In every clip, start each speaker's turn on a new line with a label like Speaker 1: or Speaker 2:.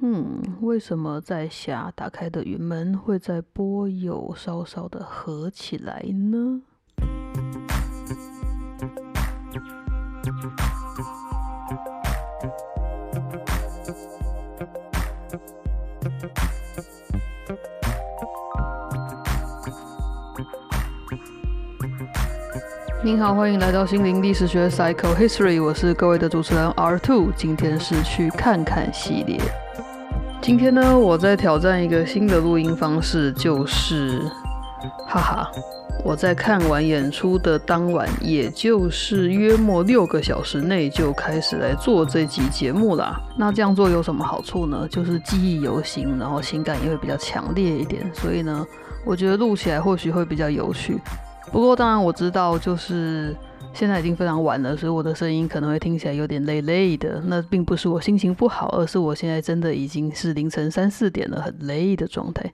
Speaker 1: 嗯，为什么在下打开的云门会在波有稍稍的合起来呢？您好，欢迎来到心灵历史学 （Psycho History，我是各位的主持人 R Two，今天是去看看系列。今天呢，我在挑战一个新的录音方式，就是哈哈，我在看完演出的当晚，也就是约莫六个小时内就开始来做这集节目啦。那这样做有什么好处呢？就是记忆犹新，然后情感也会比较强烈一点，所以呢，我觉得录起来或许会比较有趣。不过，当然我知道，就是现在已经非常晚了，所以我的声音可能会听起来有点累累的。那并不是我心情不好，而是我现在真的已经是凌晨三四点了，很累的状态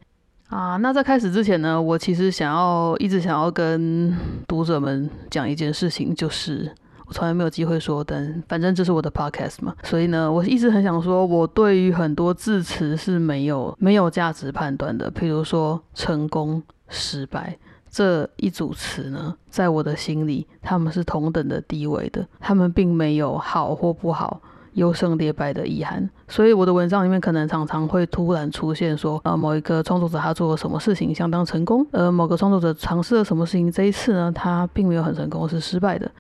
Speaker 1: 啊。那在开始之前呢，我其实想要一直想要跟读者们讲一件事情，就是我从来没有机会说，但反正这是我的 podcast 嘛，所以呢，我一直很想说，我对于很多字词是没有没有价值判断的，譬如说成功、失败。这一组词呢，在我的心里，他们是同等的地位的，他们并没有好或不好、优胜劣败的遗憾。所以我的文章里面可能常常会突然出现说，呃，某一个创作者他做了什么事情相当成功，而某个创作者尝试了什么事情，这一次呢，他并没有很成功，是失败的。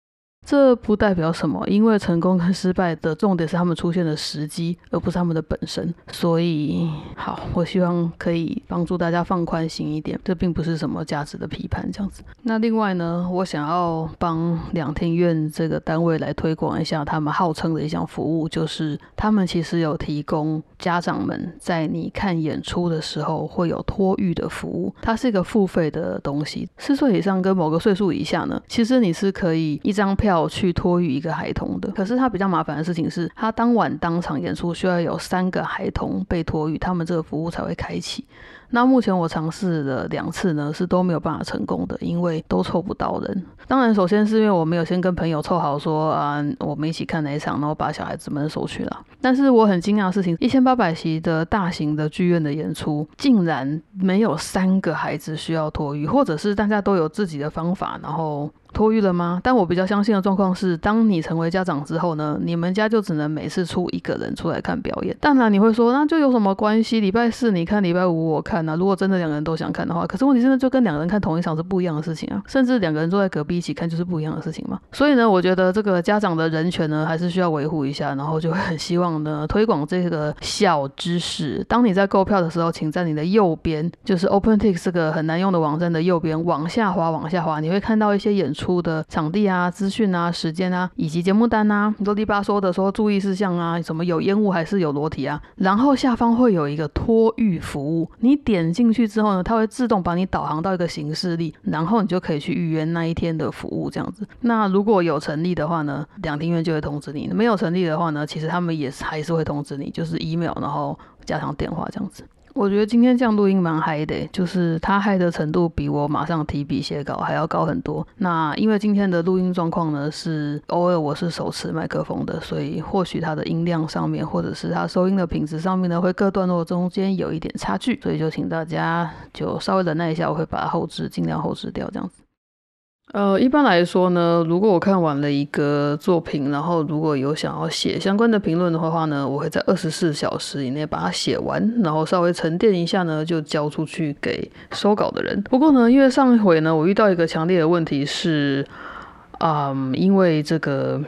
Speaker 1: 这不代表什么，因为成功跟失败的重点是他们出现的时机，而不是他们的本身。所以，好，我希望可以帮助大家放宽心一点。这并不是什么价值的批判，这样子。那另外呢，我想要帮两厅院这个单位来推广一下他们号称的一项服务，就是他们其实有提供家长们在你看演出的时候会有托育的服务。它是一个付费的东西，四岁以上跟某个岁数以下呢，其实你是可以一张票。要去托育一个孩童的，可是他比较麻烦的事情是，他当晚当场演出需要有三个孩童被托育，他们这个服务才会开启。那目前我尝试了两次呢，是都没有办法成功的，因为都凑不到人。当然，首先是因为我没有先跟朋友凑好说啊，我们一起看哪一场，然后把小孩子们收去了。但是我很惊讶的事情，一千八百席的大型的剧院的演出，竟然没有三个孩子需要托育，或者是大家都有自己的方法，然后。托育了吗？但我比较相信的状况是，当你成为家长之后呢，你们家就只能每次出一个人出来看表演。当然你会说，那就有什么关系？礼拜四你看，礼拜五我看呢。如果真的两个人都想看的话，可是问题真的就跟两个人看同一场是不一样的事情啊。甚至两个人坐在隔壁一起看就是不一样的事情嘛。所以呢，我觉得这个家长的人权呢，还是需要维护一下。然后就会很希望呢，推广这个小知识。当你在购票的时候，请在你的右边，就是 OpenTix 这个很难用的网站的右边往下滑，往下滑，你会看到一些演出。出的场地啊、资讯啊、时间啊，以及节目单啊，啰里吧嗦的说注意事项啊，什么有烟雾还是有裸体啊，然后下方会有一个托育服务，你点进去之后呢，它会自动把你导航到一个形式里，然后你就可以去预约那一天的服务这样子。那如果有成立的话呢，两厅院就会通知你；没有成立的话呢，其实他们也还是会通知你，就是 email，然后加上电话这样子。我觉得今天这样录音蛮嗨的，就是他嗨的程度比我马上提笔写稿还要高很多。那因为今天的录音状况呢，是偶尔我是手持麦克风的，所以或许它的音量上面，或者是它收音的品质上面呢，会各段落中间有一点差距，所以就请大家就稍微忍耐一下，我会把它后置，尽量后置掉这样子。呃，一般来说呢，如果我看完了一个作品，然后如果有想要写相关的评论的话呢，我会在二十四小时以内把它写完，然后稍微沉淀一下呢，就交出去给收稿的人。不过呢，因为上一回呢，我遇到一个强烈的问题是，啊，因为这个。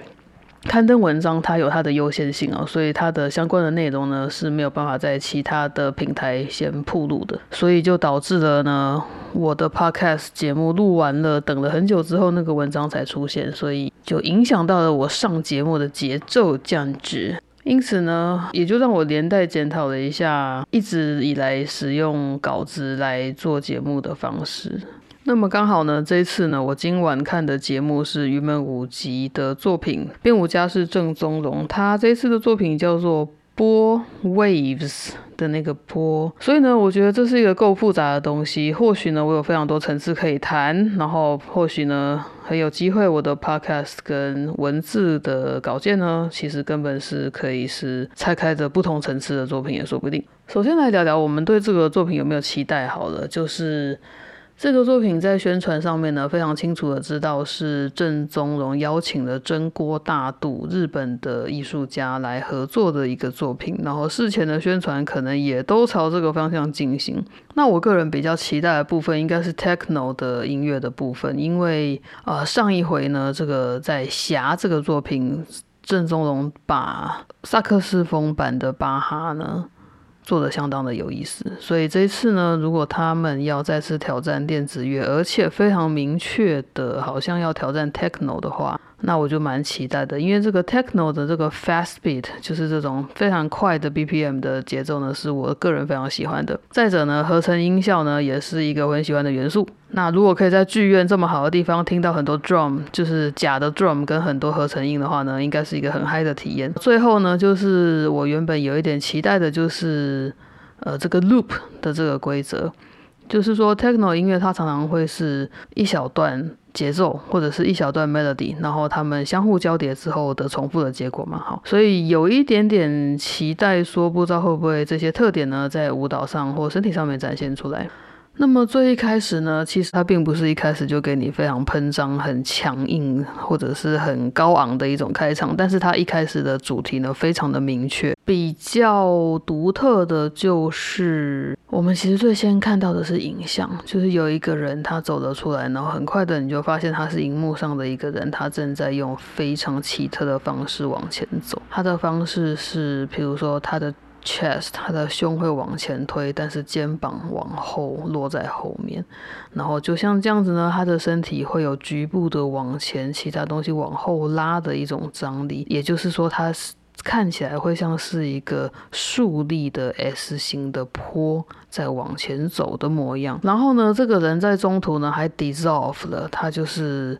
Speaker 1: 刊登文章，它有它的优先性啊，所以它的相关的内容呢是没有办法在其他的平台先铺路的，所以就导致了呢，我的 podcast 节目录完了，等了很久之后，那个文章才出现，所以就影响到了我上节目的节奏降值，因此呢，也就让我连带检讨了一下一直以来使用稿子来做节目的方式。那么刚好呢，这一次呢，我今晚看的节目是云门舞集的作品，编舞家是郑宗荣，他这一次的作品叫做《波 waves 的那个波，所以呢，我觉得这是一个够复杂的东西。或许呢，我有非常多层次可以谈，然后或许呢，很有机会我的 podcast 跟文字的稿件呢，其实根本是可以是拆开着不同层次的作品也说不定。首先来聊聊我们对这个作品有没有期待。好了，就是。这个作品在宣传上面呢，非常清楚的知道是郑宗荣邀请了真锅大度日本的艺术家来合作的一个作品，然后事前的宣传可能也都朝这个方向进行。那我个人比较期待的部分应该是 techno 的音乐的部分，因为呃上一回呢，这个在侠这个作品，郑宗荣把萨克斯风版的巴哈呢。做的相当的有意思，所以这一次呢，如果他们要再次挑战电子乐，而且非常明确的，好像要挑战 techno 的话。那我就蛮期待的，因为这个 techno 的这个 fast beat，就是这种非常快的 BPM 的节奏呢，是我个人非常喜欢的。再者呢，合成音效呢，也是一个我很喜欢的元素。那如果可以在剧院这么好的地方听到很多 drum，就是假的 drum 跟很多合成音的话呢，应该是一个很嗨的体验。最后呢，就是我原本有一点期待的，就是呃这个 loop 的这个规则，就是说 techno 音乐它常常会是一小段。节奏或者是一小段 melody，然后他们相互交叠之后的重复的结果嘛，好，所以有一点点期待，说不知道会不会这些特点呢，在舞蹈上或身体上面展现出来。那么最一开始呢，其实它并不是一开始就给你非常喷张、很强硬或者是很高昂的一种开场，但是它一开始的主题呢，非常的明确。比较独特的就是，我们其实最先看到的是影像，就是有一个人他走了出来，然后很快的你就发现他是荧幕上的一个人，他正在用非常奇特的方式往前走。他的方式是，比如说他的。chest，他的胸会往前推，但是肩膀往后落在后面，然后就像这样子呢，他的身体会有局部的往前，其他东西往后拉的一种张力，也就是说，他看起来会像是一个竖立的 S 型的坡在往前走的模样。然后呢，这个人在中途呢还 dissolve 了，他就是。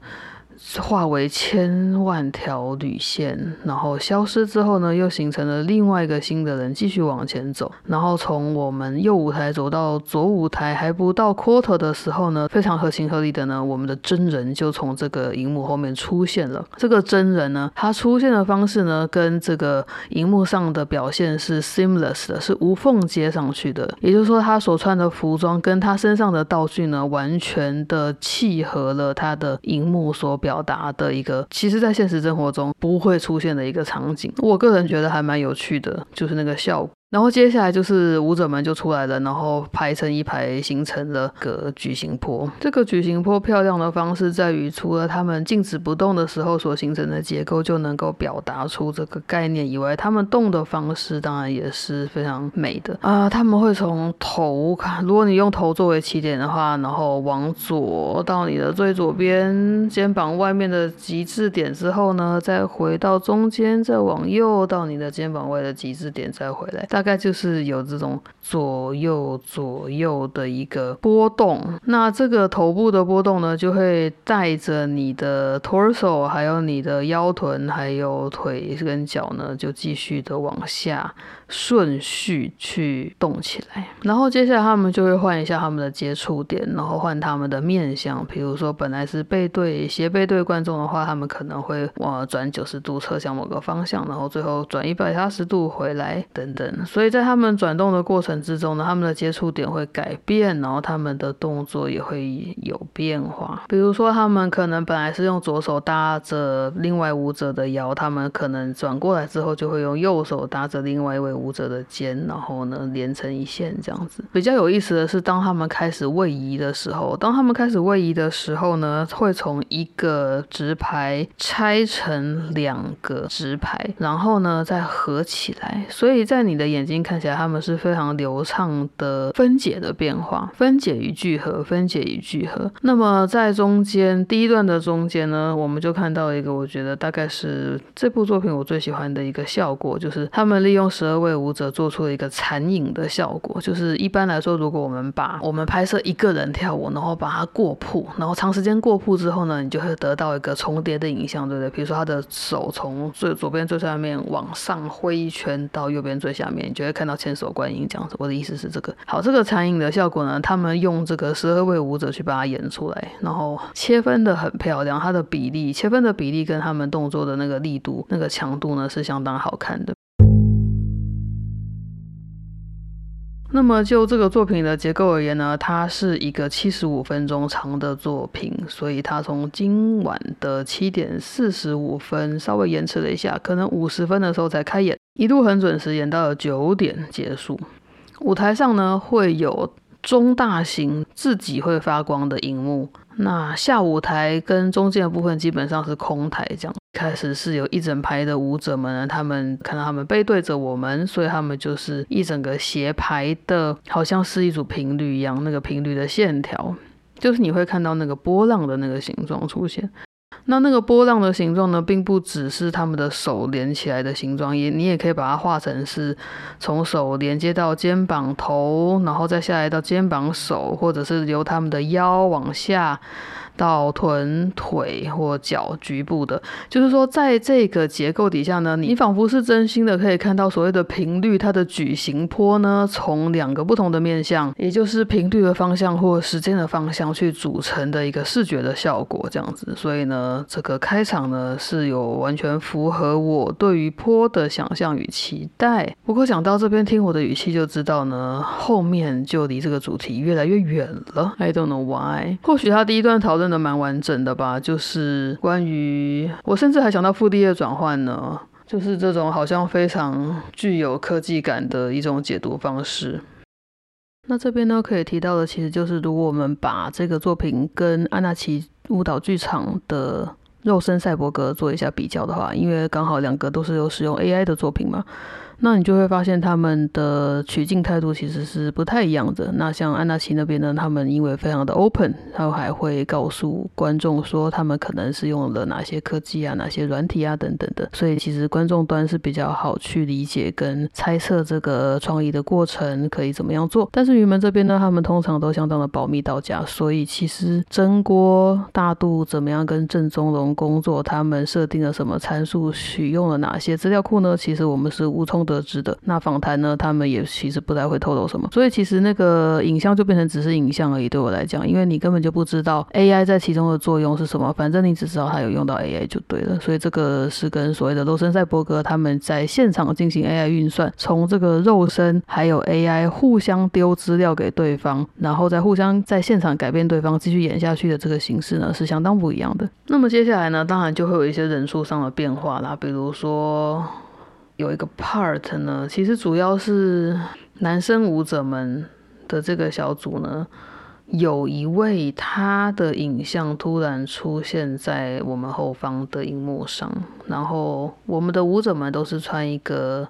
Speaker 1: 化为千万条铝线，然后消失之后呢，又形成了另外一个新的人，继续往前走。然后从我们右舞台走到左舞台，还不到 quarter 的时候呢，非常合情合理的呢，我们的真人就从这个荧幕后面出现了。这个真人呢，他出现的方式呢，跟这个荧幕上的表现是 seamless 的，是无缝接上去的。也就是说，他所穿的服装跟他身上的道具呢，完全的契合了他的荧幕所。表达的一个，其实，在现实生活中不会出现的一个场景，我个人觉得还蛮有趣的，就是那个效果。然后接下来就是舞者们就出来了，然后排成一排，形成了个矩形坡。这个矩形坡漂亮的方式在于，除了他们静止不动的时候所形成的结构就能够表达出这个概念以外，他们动的方式当然也是非常美的啊。他们会从头看，如果你用头作为起点的话，然后往左到你的最左边肩膀外面的极致点之后呢，再回到中间，再往右到你的肩膀外的极致点，再回来。大概就是有这种左右左右的一个波动，那这个头部的波动呢，就会带着你的 torso，还有你的腰臀，还有腿跟脚呢，就继续的往下。顺序去动起来，然后接下来他们就会换一下他们的接触点，然后换他们的面向。比如说，本来是背对斜背对观众的话，他们可能会往转九十度侧向某个方向，然后最后转一百八十度回来等等。所以在他们转动的过程之中呢，他们的接触点会改变，然后他们的动作也会有变化。比如说，他们可能本来是用左手搭着另外舞者的腰，他们可能转过来之后就会用右手搭着另外一位。舞者的肩，然后呢连成一线这样子。比较有意思的是，当他们开始位移的时候，当他们开始位移的时候呢，会从一个直排拆成两个直排，然后呢再合起来。所以在你的眼睛看起来，他们是非常流畅的分解的变化，分解与聚合，分解与聚合。那么在中间第一段的中间呢，我们就看到一个我觉得大概是这部作品我最喜欢的一个效果，就是他们利用十二位。位舞者做出了一个残影的效果。就是一般来说，如果我们把我们拍摄一个人跳舞，然后把它过曝，然后长时间过曝之后呢，你就会得到一个重叠的影像，对不对？比如说他的手从最左边最上面往上挥一圈到右边最下面，你就会看到千手观音这样子。我的意思是这个。好，这个残影的效果呢，他们用这个十二位舞者去把它演出来，然后切分的很漂亮，它的比例切分的比例跟他们动作的那个力度、那个强度呢是相当好看的。那么就这个作品的结构而言呢，它是一个七十五分钟长的作品，所以它从今晚的七点四十五分稍微延迟了一下，可能五十分的时候才开演，一度很准时演到了九点结束。舞台上呢会有中大型自己会发光的荧幕。那下舞台跟中间的部分基本上是空台，这样开始是有一整排的舞者们，他们看到他们背对着我们，所以他们就是一整个斜排的，好像是一组频率一样，那个频率的线条，就是你会看到那个波浪的那个形状出现。那那个波浪的形状呢，并不只是他们的手连起来的形状，也你也可以把它画成是从手连接到肩膀头，然后再下来到肩膀手，或者是由他们的腰往下。到臀、腿或脚局部的，就是说，在这个结构底下呢，你仿佛是真心的可以看到所谓的频率，它的矩形坡呢，从两个不同的面向，也就是频率的方向或时间的方向去组成的一个视觉的效果，这样子。所以呢，这个开场呢是有完全符合我对于坡的想象与期待。不过讲到这边，听我的语气就知道呢，后面就离这个主题越来越远了。I don't know why。或许他第一段讨论。真的蛮完整的吧？就是关于我，甚至还想到负第二转换呢，就是这种好像非常具有科技感的一种解读方式。那这边呢，可以提到的，其实就是如果我们把这个作品跟安纳奇舞蹈剧场的肉身赛博格做一下比较的话，因为刚好两个都是有使用 AI 的作品嘛。那你就会发现他们的取景态度其实是不太一样的。那像安娜奇那边呢，他们因为非常的 open，他还会告诉观众说他们可能是用了哪些科技啊、哪些软体啊等等的，所以其实观众端是比较好去理解跟猜测这个创意的过程可以怎么样做。但是云门这边呢，他们通常都相当的保密到家，所以其实蒸锅大度怎么样跟郑宗龙工作，他们设定了什么参数，取用了哪些资料库呢？其实我们是无从。得知的那访谈呢，他们也其实不太会透露什么，所以其实那个影像就变成只是影像而已。对我来讲，因为你根本就不知道 AI 在其中的作用是什么，反正你只知道它有用到 AI 就对了。所以这个是跟所谓的罗森赛博格他们在现场进行 AI 运算，从这个肉身还有 AI 互相丢资料给对方，然后再互相在现场改变对方继续演下去的这个形式呢，是相当不一样的。那么接下来呢，当然就会有一些人数上的变化啦，比如说。有一个 part 呢，其实主要是男生舞者们的这个小组呢，有一位他的影像突然出现在我们后方的荧幕上，然后我们的舞者们都是穿一个。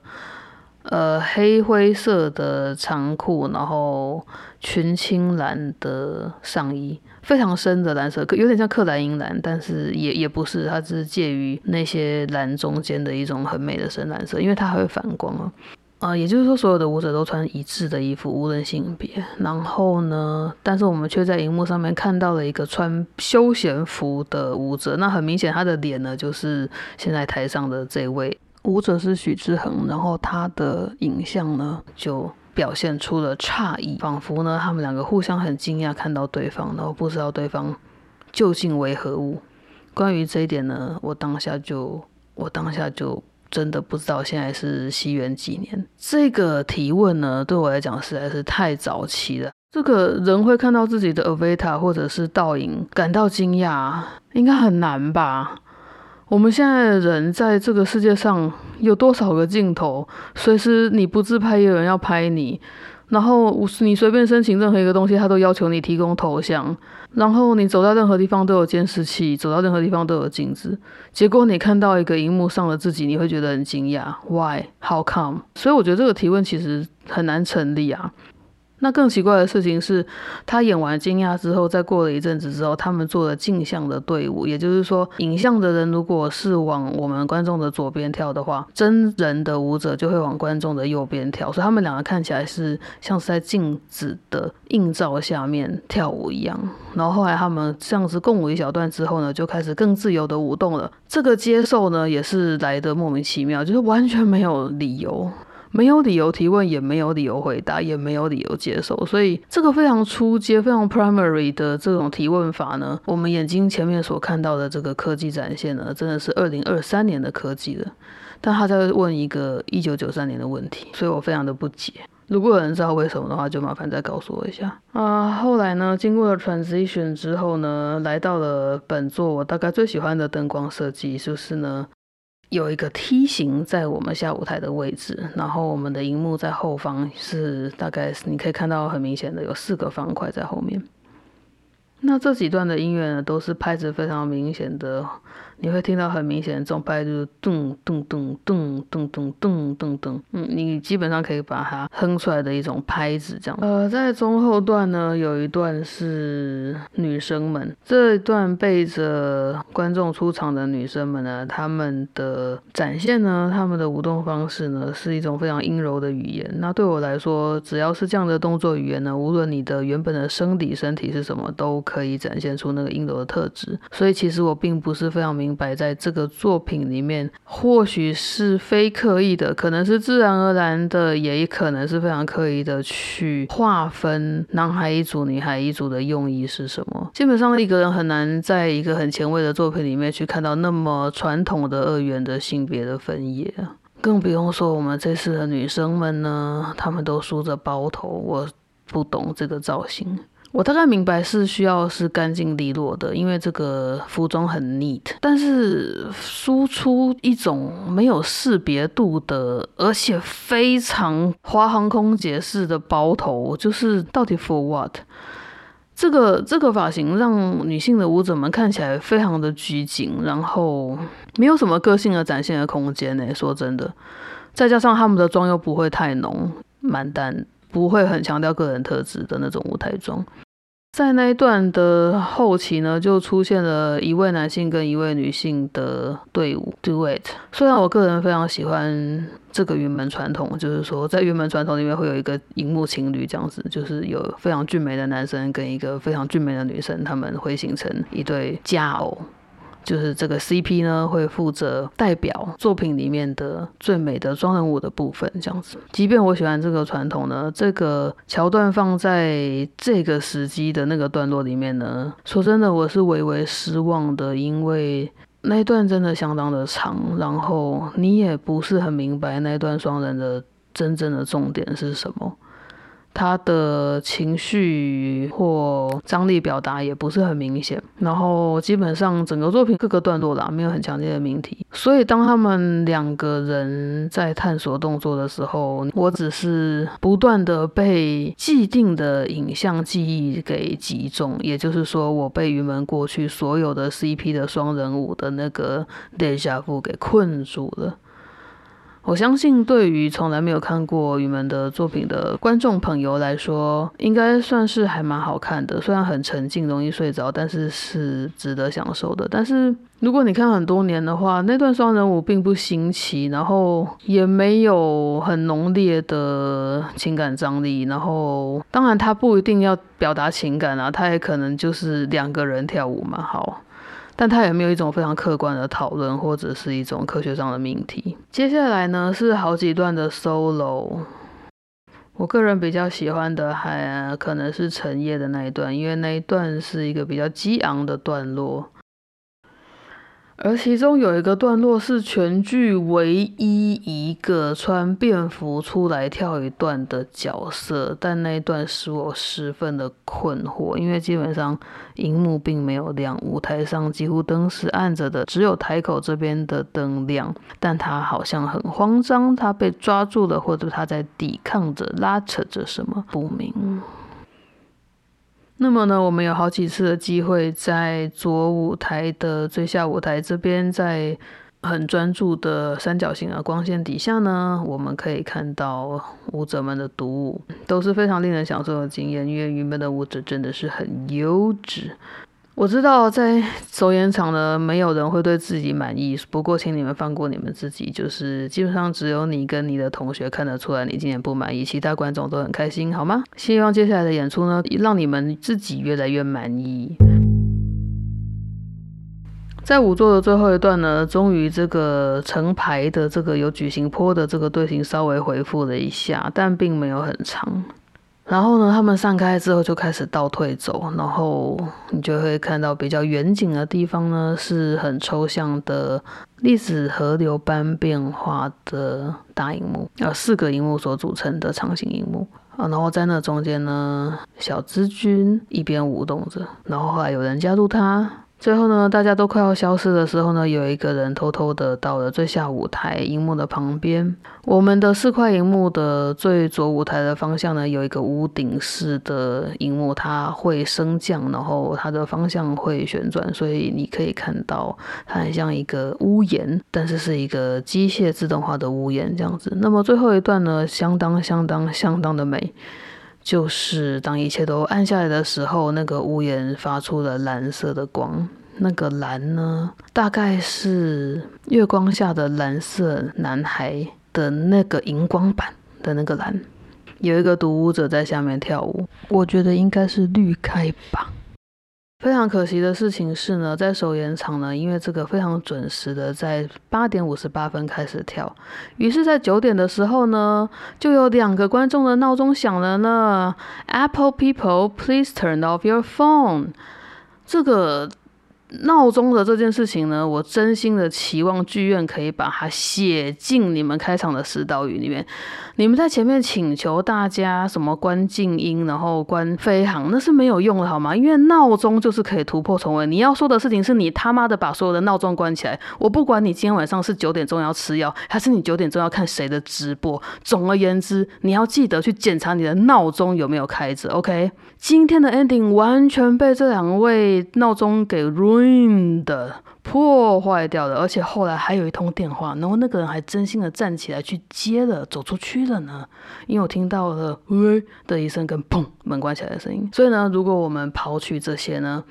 Speaker 1: 呃，黑灰色的长裤，然后群青蓝的上衣，非常深的蓝色，有点像克莱因蓝，但是也也不是，它是介于那些蓝中间的一种很美的深蓝色，因为它还会反光啊。呃，也就是说，所有的舞者都穿一致的衣服，无论性别。然后呢，但是我们却在荧幕上面看到了一个穿休闲服的舞者，那很明显，他的脸呢，就是现在台上的这位。舞者是许志恒，然后他的影像呢就表现出了诧异，仿佛呢他们两个互相很惊讶看到对方，然后不知道对方究竟为何物。关于这一点呢，我当下就我当下就真的不知道现在是西元几年。这个提问呢对我来讲实在是太早期了。这个人会看到自己的 avatar 或者是倒影感到惊讶，应该很难吧？我们现在的人在这个世界上有多少个镜头？随时你不自拍，也有人要拍你。然后你随便申请任何一个东西，他都要求你提供头像。然后你走到任何地方都有监视器，走到任何地方都有镜子。结果你看到一个荧幕上的自己，你会觉得很惊讶。Why? How come? 所以我觉得这个提问其实很难成立啊。那更奇怪的事情是，他演完惊讶之后，再过了一阵子之后，他们做了镜像的队伍，也就是说，影像的人如果是往我们观众的左边跳的话，真人的舞者就会往观众的右边跳，所以他们两个看起来是像是在镜子的映照下面跳舞一样。然后后来他们这样子共舞一小段之后呢，就开始更自由的舞动了。这个接受呢，也是来的莫名其妙，就是完全没有理由。没有理由提问，也没有理由回答，也没有理由接受，所以这个非常初阶、非常 primary 的这种提问法呢，我们眼睛前面所看到的这个科技展现呢，真的是二零二三年的科技了。但他在问一个一九九三年的问题，所以我非常的不解。如果有人知道为什么的话，就麻烦再告诉我一下啊。后来呢，经过了 transition 之后呢，来到了本作我大概最喜欢的灯光设计，就是呢。有一个梯形在我们下舞台的位置，然后我们的荧幕在后方是大概你可以看到很明显的有四个方块在后面。那这几段的音乐呢，都是拍子非常明显的。你会听到很明显的这种拍子，咚咚咚咚咚咚咚咚咚，嗯，你基本上可以把它哼出来的一种拍子这样。呃，在中后段呢，有一段是女生们，这一段背着观众出场的女生们呢，她们的展现呢，她们的舞动方式呢，是一种非常阴柔的语言。那对我来说，只要是这样的动作语言呢，无论你的原本的生理身体是什么，都可以展现出那个阴柔的特质。所以其实我并不是非常明。明白，在这个作品里面，或许是非刻意的，可能是自然而然的，也可能是非常刻意的去划分男孩一组、女孩一组的用意是什么。基本上，一个人很难在一个很前卫的作品里面去看到那么传统的二元的性别的分野，更不用说我们这次的女生们呢，她们都梳着包头，我不懂这个造型。我大概明白是需要是干净利落的，因为这个服装很 neat，但是输出一种没有识别度的，而且非常花航空姐式的包头，就是到底 for what？这个这个发型让女性的舞者们看起来非常的拘谨，然后没有什么个性的展现的空间呢。说真的，再加上他们的妆又不会太浓，蛮淡，不会很强调个人特质的那种舞台妆。在那一段的后期呢，就出现了一位男性跟一位女性的队伍 duet。虽然我个人非常喜欢这个云门传统，就是说在云门传统里面会有一个荧幕情侣这样子，就是有非常俊美的男生跟一个非常俊美的女生，他们会形成一对佳偶。就是这个 CP 呢，会负责代表作品里面的最美的双人舞的部分，这样子。即便我喜欢这个传统呢，这个桥段放在这个时机的那个段落里面呢，说真的，我是微微失望的，因为那一段真的相当的长，然后你也不是很明白那段双人的真正的重点是什么。他的情绪或张力表达也不是很明显，然后基本上整个作品各个段落啦没有很强烈的命题，所以当他们两个人在探索动作的时候，我只是不断的被既定的影像记忆给击中，也就是说我被云门过去所有的 CP 的双人舞的那个 deja vu 给困住了。我相信，对于从来没有看过雨门的作品的观众朋友来说，应该算是还蛮好看的。虽然很沉静，容易睡着，但是是值得享受的。但是如果你看很多年的话，那段双人舞并不新奇，然后也没有很浓烈的情感张力。然后，当然他不一定要表达情感啊，他也可能就是两个人跳舞嘛。好。但它也没有一种非常客观的讨论，或者是一种科学上的命题。接下来呢是好几段的 solo，我个人比较喜欢的还可能是陈烨的那一段，因为那一段是一个比较激昂的段落。而其中有一个段落是全剧唯一一个穿便服出来跳一段的角色，但那一段使我十分的困惑，因为基本上荧幕并没有亮，舞台上几乎灯是暗着的，只有台口这边的灯亮，但他好像很慌张，他被抓住了，或者他在抵抗着、拉扯着什么不明。那么呢，我们有好几次的机会在左舞台的最下舞台这边，在很专注的三角形的光线底下呢，我们可以看到舞者们的独舞，都是非常令人享受的经验，因为原本的舞者真的是很优质。我知道在 首演场呢，没有人会对自己满意。不过，请你们放过你们自己，就是基本上只有你跟你的同学看得出来你今年不满意，其他观众都很开心，好吗？希望接下来的演出呢，让你们自己越来越满意。在五座的最后一段呢，终于这个成排的这个有矩形坡的这个队形稍微回复了一下，但并没有很长。然后呢，他们散开之后就开始倒退走，然后你就会看到比较远景的地方呢，是很抽象的历史河流般变化的大荧幕，呃，四个荧幕所组成的长形荧幕啊。然后在那中间呢，小资君一边舞动着，然后后来有人加入他。最后呢，大家都快要消失的时候呢，有一个人偷偷的到了最下舞台荧幕的旁边。我们的四块荧幕的最左舞台的方向呢，有一个屋顶式的荧幕，它会升降，然后它的方向会旋转，所以你可以看到它很像一个屋檐，但是是一个机械自动化的屋檐这样子。那么最后一段呢，相当相当相当的美。就是当一切都暗下来的时候，那个屋檐发出了蓝色的光。那个蓝呢，大概是月光下的蓝色男孩的那个荧光版的那个蓝。有一个独舞者在下面跳舞，我觉得应该是绿开吧。非常可惜的事情是呢，在首演场呢，因为这个非常准时的在八点五十八分开始跳，于是，在九点的时候呢，就有两个观众的闹钟响了呢。Apple people, please turn off your phone。这个。闹钟的这件事情呢，我真心的期望剧院可以把它写进你们开场的指导语里面。你们在前面请求大家什么关静音，然后关飞行，那是没有用的，好吗？因为闹钟就是可以突破重围。你要说的事情是你他妈的把所有的闹钟关起来。我不管你今天晚上是九点钟要吃药，还是你九点钟要看谁的直播。总而言之，你要记得去检查你的闹钟有没有开着。OK，今天的 ending 完全被这两位闹钟给 ruin 的。破坏掉了，而且后来还有一通电话，然后那个人还真心的站起来去接了，走出去了呢。因为我听到了“喂”的一声跟“砰”门关起来的声音。所以呢，如果我们刨去这些呢，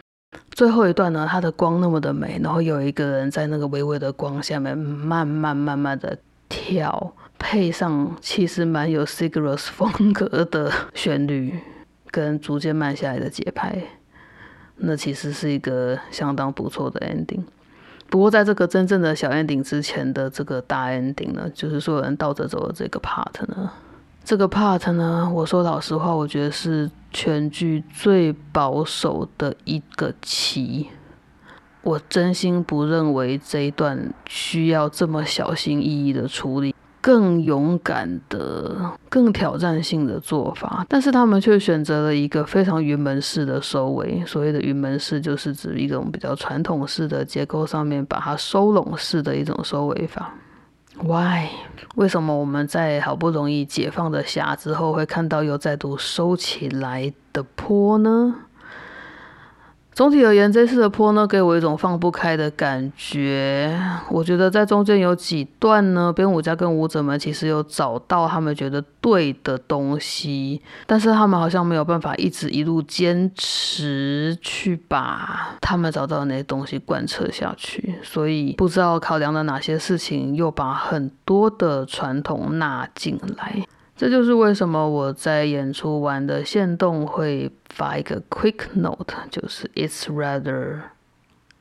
Speaker 1: 最后一段呢，它的光那么的美，然后有一个人在那个微微的光下面慢慢慢慢的跳，配上其实蛮有 Sigros 风格的旋律，跟逐渐慢下来的节拍，那其实是一个相当不错的 ending。不过，在这个真正的小 ending 之前的这个大 ending 呢，就是所有人倒着走的这个 part 呢，这个 part 呢，我说老实话，我觉得是全剧最保守的一个棋。我真心不认为这一段需要这么小心翼翼的处理。更勇敢的、更挑战性的做法，但是他们却选择了一个非常云门式的收尾。所谓的云门式，就是指一种比较传统式的结构上面把它收拢式的一种收尾法。Why？为什么我们在好不容易解放的匣之后，会看到又再度收起来的坡呢？总体而言，这次的坡呢，给我一种放不开的感觉。我觉得在中间有几段呢，编舞家跟舞者们其实有找到他们觉得对的东西，但是他们好像没有办法一直一路坚持去把他们找到的那些东西贯彻下去，所以不知道考量了哪些事情，又把很多的传统纳进来。这就是为什么我在演出完的线动会发一个 quick note，就是 it's rather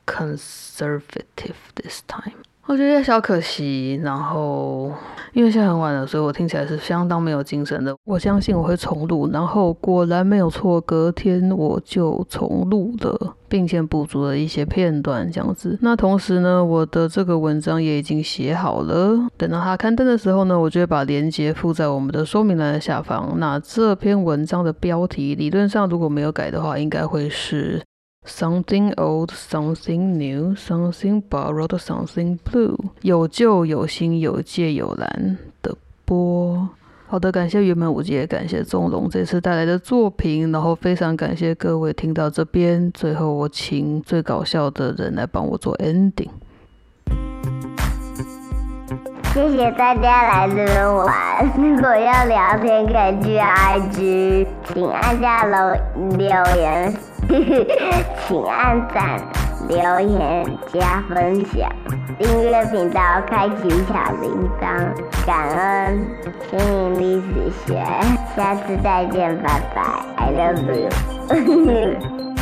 Speaker 1: conservative this time。 我觉得小可惜，然后因为现在很晚了，所以我听起来是相当没有精神的。我相信我会重录，然后果然没有错，隔天我就重录了，并且补足了一些片段这样子。那同时呢，我的这个文章也已经写好了，等到它刊登的时候呢，我就会把链接附在我们的说明栏的下方。那这篇文章的标题，理论上如果没有改的话，应该会是。Something old, something new, something borrowed, something blue。有旧有新，有借有蓝的波。好的，感谢原本五杰，感谢钟龙这次带来的作品，然后非常感谢各位听到这边。最后，我请最搞笑的人来帮我做 ending。
Speaker 2: 谢谢大家来这边玩。如果要聊天，可以去 IG，请按下楼留言，请按赞、留言、加分享、订阅频道、开启小铃铛。感恩心灵历史学，下次再见，拜拜，I love you。